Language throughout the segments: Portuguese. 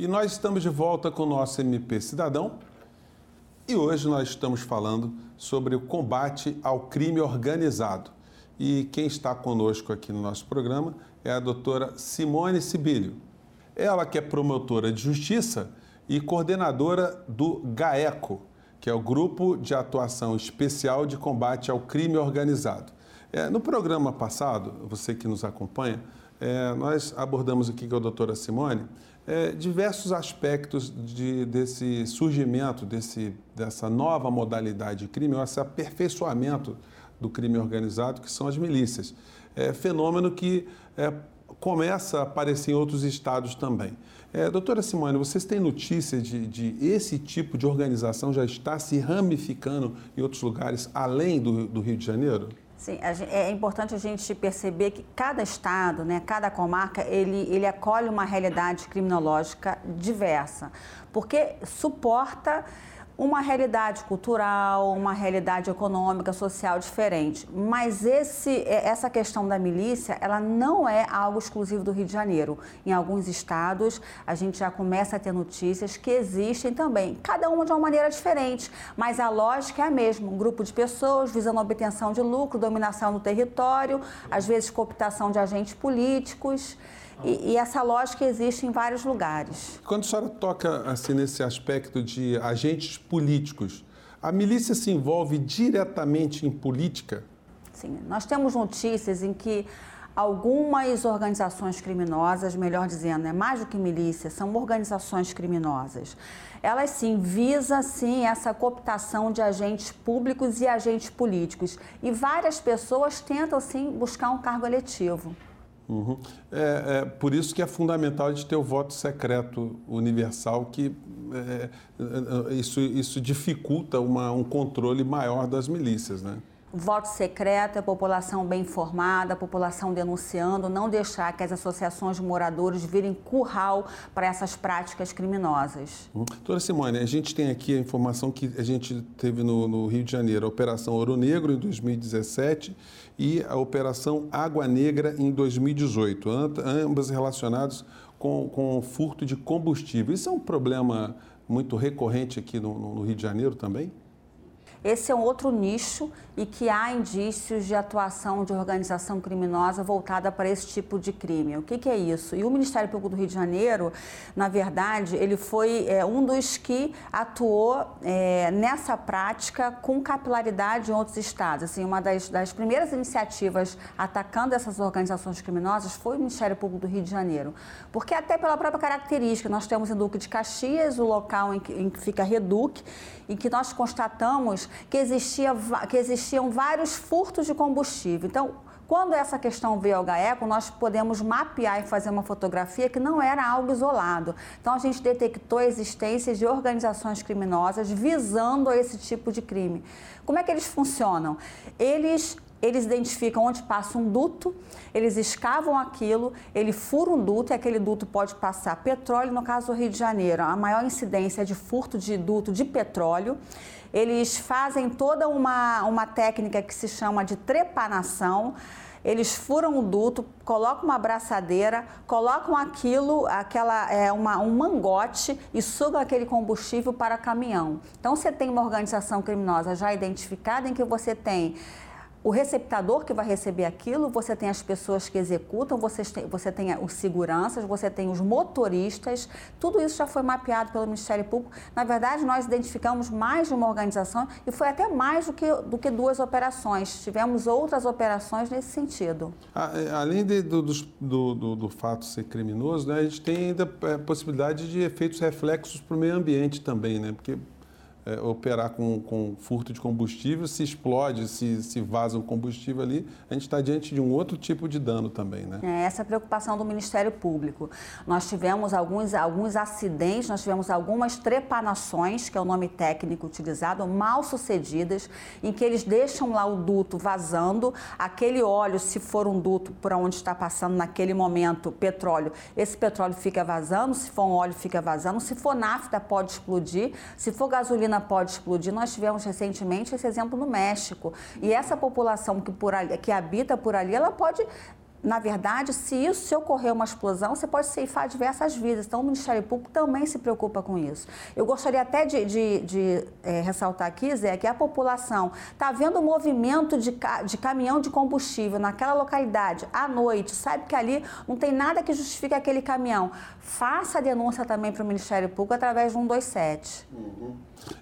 E nós estamos de volta com o nosso MP Cidadão. E hoje nós estamos falando sobre o combate ao crime organizado. E quem está conosco aqui no nosso programa é a doutora Simone Sibílio. Ela que é promotora de justiça e coordenadora do GAECO, que é o Grupo de Atuação Especial de Combate ao Crime Organizado. É, no programa passado, você que nos acompanha, é, nós abordamos aqui com a doutora Simone é, diversos aspectos de, desse surgimento, desse, dessa nova modalidade de crime, esse aperfeiçoamento do crime organizado, que são as milícias. É, fenômeno que é, começa a aparecer em outros estados também. É, doutora Simone, vocês têm notícia de, de, esse tipo de organização já está se ramificando em outros lugares além do, do Rio de Janeiro? Sim, é importante a gente perceber que cada estado, né, cada comarca, ele, ele acolhe uma realidade criminológica diversa, porque suporta uma realidade cultural, uma realidade econômica, social diferente. Mas esse, é, essa questão da milícia, ela não é algo exclusivo do Rio de Janeiro. Em alguns estados, a gente já começa a ter notícias que existem também, cada uma de uma maneira diferente, mas a lógica é a mesma. Um grupo de pessoas visando a obtenção de lucro, dominação do território, às vezes cooptação de agentes políticos. E, e, essa lógica existe em vários lugares. Quando a senhora toca assim, nesse aspecto de agentes políticos, a milícia se envolve diretamente em política? Sim, nós temos notícias em que algumas organizações criminosas, melhor dizendo, é mais do que milícia, são organizações criminosas. Elas sim visam sim essa cooptação de agentes públicos e agentes políticos. E várias pessoas tentam sim buscar um cargo eletivo. Uhum. É, é, por isso que é fundamental a gente ter o voto secreto universal, que é, é, isso, isso dificulta uma, um controle maior das milícias, né? Voto secreto, a população bem informada, a população denunciando, não deixar que as associações de moradores virem curral para essas práticas criminosas. Uhum. Doutora Simone, a gente tem aqui a informação que a gente teve no, no, Rio de Janeiro, a Operação Ouro Negro em 2017 e a Operação Água Negra em 2018, ambas relacionadas com, com furto de combustível. Isso é um problema muito recorrente aqui no, no Rio de Janeiro também? Esse é um outro nicho e que há indícios de atuação de organização criminosa voltada para esse tipo de crime. O que, que é isso? E o Ministério Público do Rio de Janeiro, na verdade, ele foi é, um dos que atuou é, nessa prática com capilaridade em outros estados. Assim, uma das, das primeiras iniciativas atacando essas organizações criminosas foi o Ministério Público do Rio de Janeiro. Porque até pela própria característica, nós temos em Duque de Caxias, o local em que, em que fica Reduc, em que nós constatamos que, existia, que existiam vários furtos de combustível. Então, quando essa questão veio ao GAECO, nós podemos mapear e fazer uma fotografia que não era algo isolado. Então, a gente detectou a existência de organizações criminosas visando esse tipo de crime. Como é que eles funcionam? Eles eles identificam onde passa um duto, eles escavam aquilo, ele fura um duto e aquele duto pode passar petróleo. No caso do Rio de Janeiro, a maior incidência é de furto de duto de petróleo. Eles fazem toda uma, uma técnica que se chama de trepanação. Eles furam o duto, colocam uma braçadeira, colocam aquilo, aquela é, uma, um mangote e sugam aquele combustível para caminhão. Então você tem uma organização criminosa já identificada em que você tem o receptador que vai receber aquilo, você tem as pessoas que executam, você tem, você tem os seguranças, você tem os motoristas, tudo isso já foi mapeado pelo Ministério Público. Na verdade, nós identificamos mais de uma organização e foi até mais do que, do que duas operações. Tivemos outras operações nesse sentido. É, além de, do, do, do, do, fato ser criminoso, né, a gente tem ainda a é, possibilidade de efeitos reflexos para o meio ambiente também, né? Porque é, operar com, com, furto de combustível, se explode, se, se vaza um combustível ali, a gente está diante de um outro tipo de dano também, né? É essa é a preocupação do Ministério Público. Nós tivemos alguns, alguns acidentes, nós tivemos algumas trepanações, que é o nome técnico utilizado, mal sucedidas, em que eles deixam lá o duto vazando, aquele óleo, se for um duto por onde está passando naquele momento petróleo, esse petróleo fica vazando, se for um óleo fica vazando, se for nafta pode explodir, se for gasolina pode explodir. Nós tivemos recentemente esse exemplo no México. E essa população que, por ali, que habita por ali, ela pode na verdade, se isso se ocorrer uma explosão, você pode ceifar diversas vidas. Então, o Ministério Público também se preocupa com isso. Eu gostaria até de, de, de é, ressaltar aqui, Zé, que a população está vendo um movimento de, de caminhão de combustível naquela localidade à noite, sabe que ali não tem nada que justifique aquele caminhão. Faça a denúncia também para o Ministério Público através do 127. Uhum.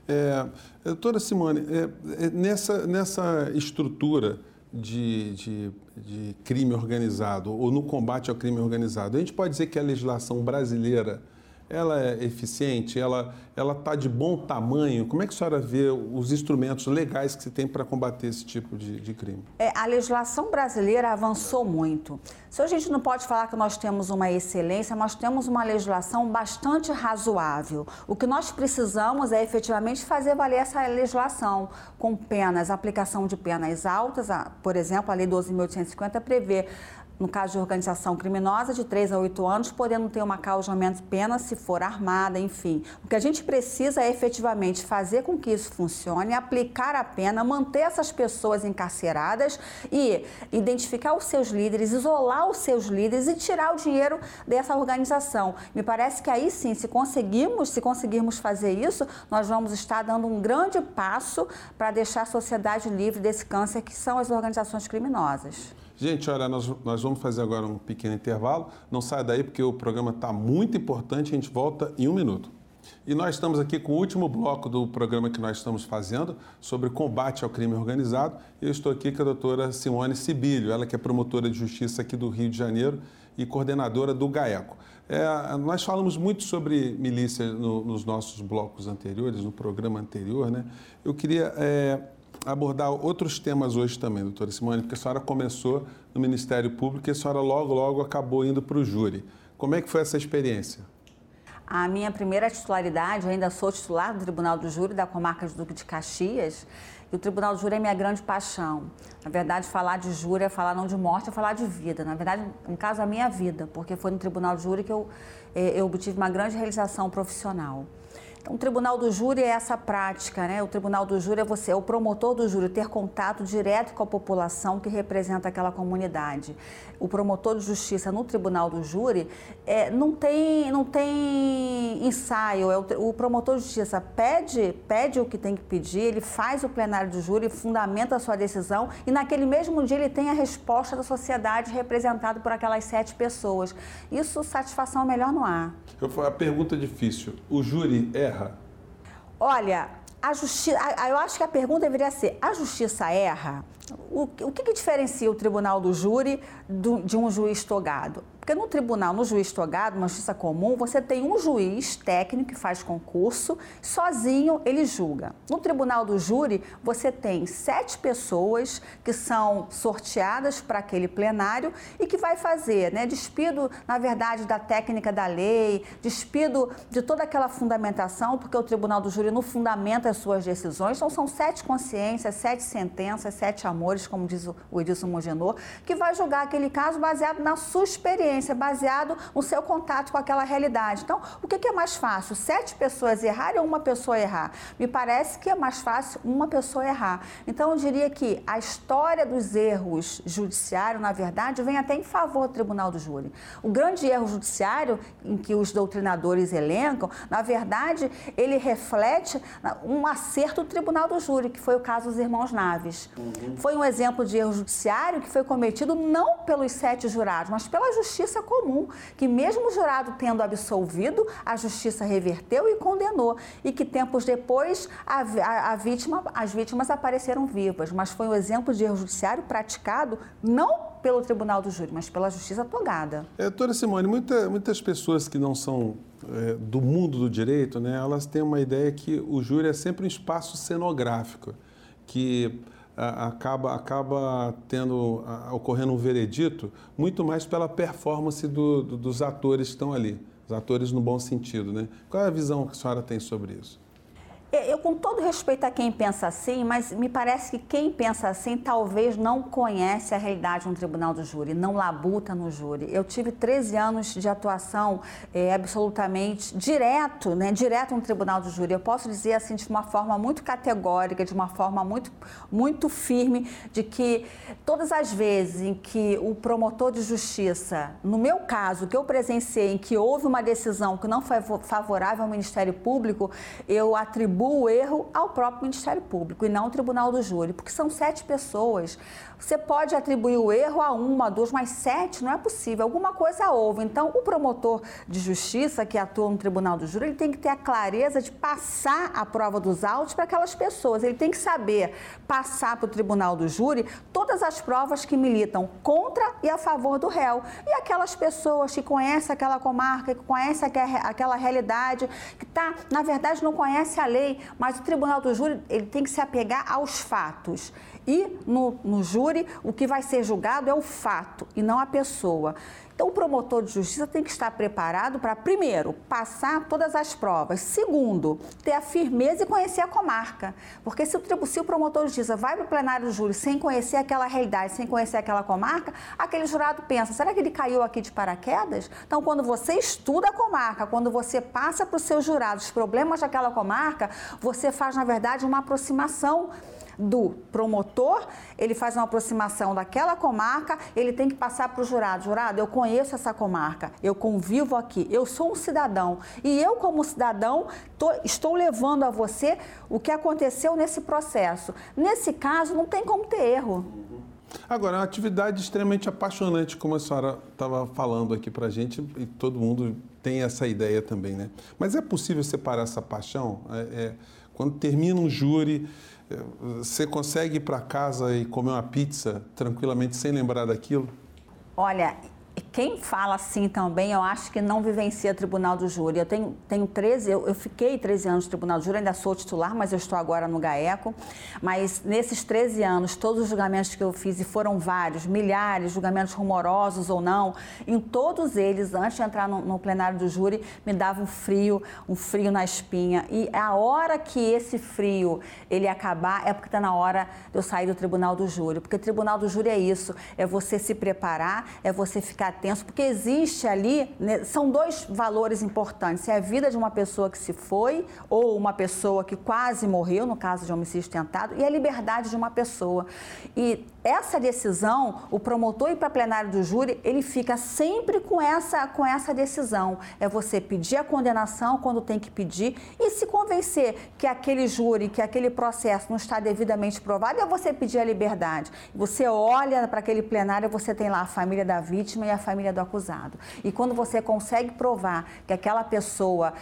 É, doutora Simone, é, é, nessa, nessa estrutura de, de, de, crime organizado ou no combate ao crime organizado, a gente pode dizer que a legislação brasileira ela é eficiente, ela está de bom tamanho. Como é que a senhora vê os instrumentos legais que se tem para combater esse tipo de, de crime? É, a legislação brasileira avançou muito. Se a gente não pode falar que nós temos uma excelência, nós temos uma legislação bastante razoável. O que nós precisamos é efetivamente fazer valer essa legislação com penas, aplicação de penas altas. Por exemplo, a Lei 12.850 prevê no caso de organização criminosa, de 3 a 8 anos, podendo ter uma causa de pena se for armada, enfim. O que a gente precisa é efetivamente fazer com que isso funcione, aplicar a pena, manter essas pessoas encarceradas e identificar os seus líderes, isolar os seus líderes e tirar o dinheiro dessa organização. Me parece que aí sim, se conseguirmos, se conseguirmos fazer isso, nós vamos estar dando um grande passo para deixar a sociedade livre desse câncer que são as organizações criminosas. Gente, olha, nós, nós vamos fazer agora um pequeno intervalo. Não saia daí porque o programa está muito importante. A gente volta em um minuto. E nós estamos aqui com o último bloco do programa que nós estamos fazendo sobre combate ao crime organizado. Eu estou aqui com a doutora Simone Sibilho, ela que é promotora de justiça aqui do Rio de Janeiro e coordenadora do GAECO. É, nós falamos muito sobre milícia no, nos nossos blocos anteriores, no programa anterior, né? Eu queria é, abordar outros temas hoje também, doutora Simone, porque a senhora começou no Ministério Público e a senhora logo, logo acabou indo para o júri. Como é que foi essa experiência? A minha primeira titularidade, ainda sou titular do Tribunal do Júri da comarca de Duque de Caxias, e o Tribunal do Júri é minha grande paixão. Na verdade, falar de júri é falar não de morte, é falar de vida. Na verdade, no caso, a minha vida, porque foi no Tribunal do Júri que eu, eh, eu obtive uma grande realização profissional. Então, o tribunal do júri é essa prática, né? O tribunal do júri é você, é o promotor do júri, ter contato direto com a população que representa aquela comunidade. O promotor de justiça no tribunal do júri é, não, tem, não tem ensaio. É o, o, promotor de justiça pede, pede o que tem que pedir, ele faz o plenário do júri, fundamenta a sua decisão e naquele mesmo dia ele tem a resposta da sociedade representada por aquelas sete pessoas. Isso, satisfação melhor não há. Eu, a pergunta é difícil. O júri erra? Olha, a justiça, eu acho que a pergunta deveria ser: a justiça erra? O, o que, que diferencia o tribunal do júri do, de um juiz togado? Porque no tribunal, no juiz togado, uma justiça comum, você tem um juiz técnico que faz concurso, sozinho ele julga. No tribunal do júri, você tem sete pessoas que são sorteadas para aquele plenário e que vai fazer, né, despido, na verdade, da técnica da lei, despido de toda aquela fundamentação, porque o tribunal do júri não fundamenta as suas decisões. Então, são sete consciências, sete sentenças, sete amores, como diz o Edilson Mogenor, que vai julgar aquele caso baseado na sua experiência experiência, baseado no seu contato com aquela realidade. Então, o que é mais fácil? Sete pessoas errarem ou uma pessoa errar? Me parece que é mais fácil uma pessoa errar. Então, eu diria que a história dos erros judiciários, na verdade, vem até em favor do tribunal do júri. O grande erro judiciário, em que os doutrinadores elencam, na verdade, ele reflete um acerto do tribunal do júri, que foi o caso dos irmãos Naves. Uhum. Foi um exemplo de erro judiciário que foi cometido não pelos sete jurados, mas pela justiça comum, que mesmo o jurado tendo absolvido, a justiça reverteu e condenou, e que tempos depois a, a, a vítima, as vítimas apareceram vivas. Mas foi um exemplo de erro judiciário praticado não pelo tribunal do júri, mas pela justiça togada. É, doutora Simone, muita, muitas pessoas que não são é, do mundo do direito, né, elas têm uma ideia que o júri é sempre um espaço cenográfico, que acaba, acaba tendo, ocorrendo um veredito muito mais pela performance do, do, dos atores que estão ali, os atores no bom sentido. Né? Qual é a visão que a senhora tem sobre isso? Eu, com todo respeito a quem pensa assim, mas me parece que quem pensa assim talvez não conhece a realidade no tribunal do júri, não labuta no júri. Eu tive 13 anos de atuação é, absolutamente direto, né, direto no tribunal do júri. Eu posso dizer assim de uma forma muito categórica, de uma forma muito, muito firme, de que todas as vezes em que o promotor de justiça, no meu caso, que eu presenciei, em que houve uma decisão que não foi favorável ao Ministério Público, eu atribuo o erro ao próprio Ministério Público e não ao Tribunal do Júri, porque são sete pessoas. Você pode atribuir o erro a uma, a duas, mas sete não é possível. Alguma coisa houve. Então, o promotor de justiça que atua no Tribunal do Júri, ele tem que ter a clareza de passar a prova dos autos para aquelas pessoas. Ele tem que saber passar para o Tribunal do Júri todas as provas que militam contra e a favor do réu. E aquelas pessoas que conhecem aquela comarca, que conhecem aquela realidade, que tá, na verdade, não conhece a lei, mas o Tribunal do Júri ele tem que se apegar aos fatos. E no, no júri, o que vai ser julgado é o fato e não a pessoa. Então, o promotor de justiça tem que estar preparado para, primeiro, passar todas as provas. Segundo, ter a firmeza e conhecer a comarca. Porque se o, se o promotor de justiça vai para o plenário do júri sem conhecer aquela realidade, sem conhecer aquela comarca, aquele jurado pensa: será que ele caiu aqui de paraquedas? Então, quando você estuda a comarca, quando você passa para os seus jurados os problemas daquela comarca, você faz, na verdade, uma aproximação do promotor, ele faz uma aproximação daquela comarca, ele tem que passar para o jurado. Jurado, eu conheço essa comarca, eu convivo aqui, eu sou um cidadão. E eu, como cidadão, tô, estou levando a você o que aconteceu nesse processo. Nesse caso, não tem como ter erro. Agora, é uma atividade extremamente apaixonante, como a senhora estava falando aqui para a gente, e todo mundo tem essa ideia também, né? Mas é possível separar essa paixão? É, é, quando termina um júri, você consegue ir para casa e comer uma pizza tranquilamente sem lembrar daquilo? Olha, quem fala assim também, eu acho que não vivencia tribunal do júri. Eu tenho, tenho 13, eu, eu fiquei 13 anos no tribunal do júri, ainda sou titular, mas eu estou agora no GAECO. Mas nesses 13 anos, todos os julgamentos que eu fiz, e foram vários, milhares, julgamentos rumorosos ou não, em todos eles, antes de entrar no, no plenário do júri, me dava um frio, um frio na espinha. E a hora que esse frio ele acabar, é porque está na hora de eu sair do tribunal do júri. Porque tribunal do júri é isso, é você se preparar, é você ficar tenso, porque existe ali, né, são dois valores importantes. É a vida de uma pessoa que se foi, ou uma pessoa que quase morreu, no caso de homicídio tentado, e a liberdade de uma pessoa. E essa decisão, o promotor ir para plenário do júri, ele fica sempre com essa, com essa decisão. É você pedir a condenação quando tem que pedir e se convencer que aquele júri, que aquele processo não está devidamente provado, é você pedir a liberdade. Você olha para aquele plenário, você tem lá a família da vítima e a família do acusado. E quando você consegue provar que aquela pessoa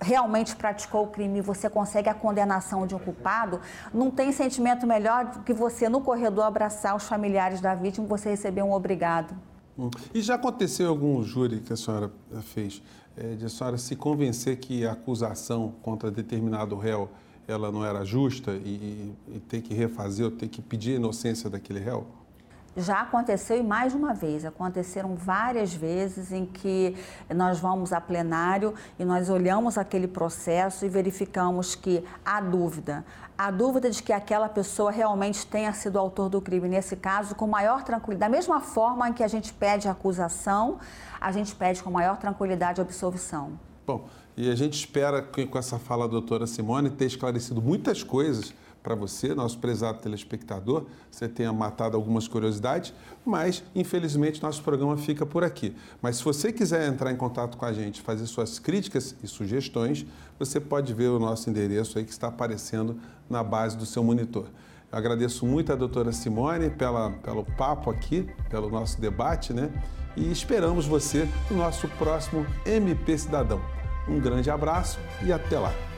realmente praticou o crime e você consegue a condenação de um culpado, não tem sentimento melhor do que você, no corredor, abraçar os familiares da vítima e você receber um obrigado. Hum. E já aconteceu algum júri que a senhora fez, é, de a senhora se convencer que a acusação contra determinado réu ela não era justa e, e ter que refazer ou ter que pedir a inocência daquele réu? Já aconteceu e mais de uma vez, aconteceram várias vezes em que nós vamos a plenário e nós olhamos aquele processo e verificamos que há dúvida. Há dúvida de que aquela pessoa realmente tenha sido autor do crime. Nesse caso, com maior tranquilidade. Da mesma forma em que a gente pede acusação, a gente pede com maior tranquilidade a absolvição. Bom, e a gente espera que com essa fala da doutora Simone ter esclarecido muitas coisas para você, nosso prezado telespectador, você tenha matado algumas curiosidades, mas infelizmente nosso programa fica por aqui. Mas se você quiser entrar em contato com a gente, fazer suas críticas e sugestões, você pode ver o nosso endereço aí que está aparecendo na base do seu monitor. Eu agradeço muito a doutora Simone pela, pelo papo aqui, pelo nosso debate, né? E esperamos você no nosso próximo MP Cidadão. Um grande abraço e até lá!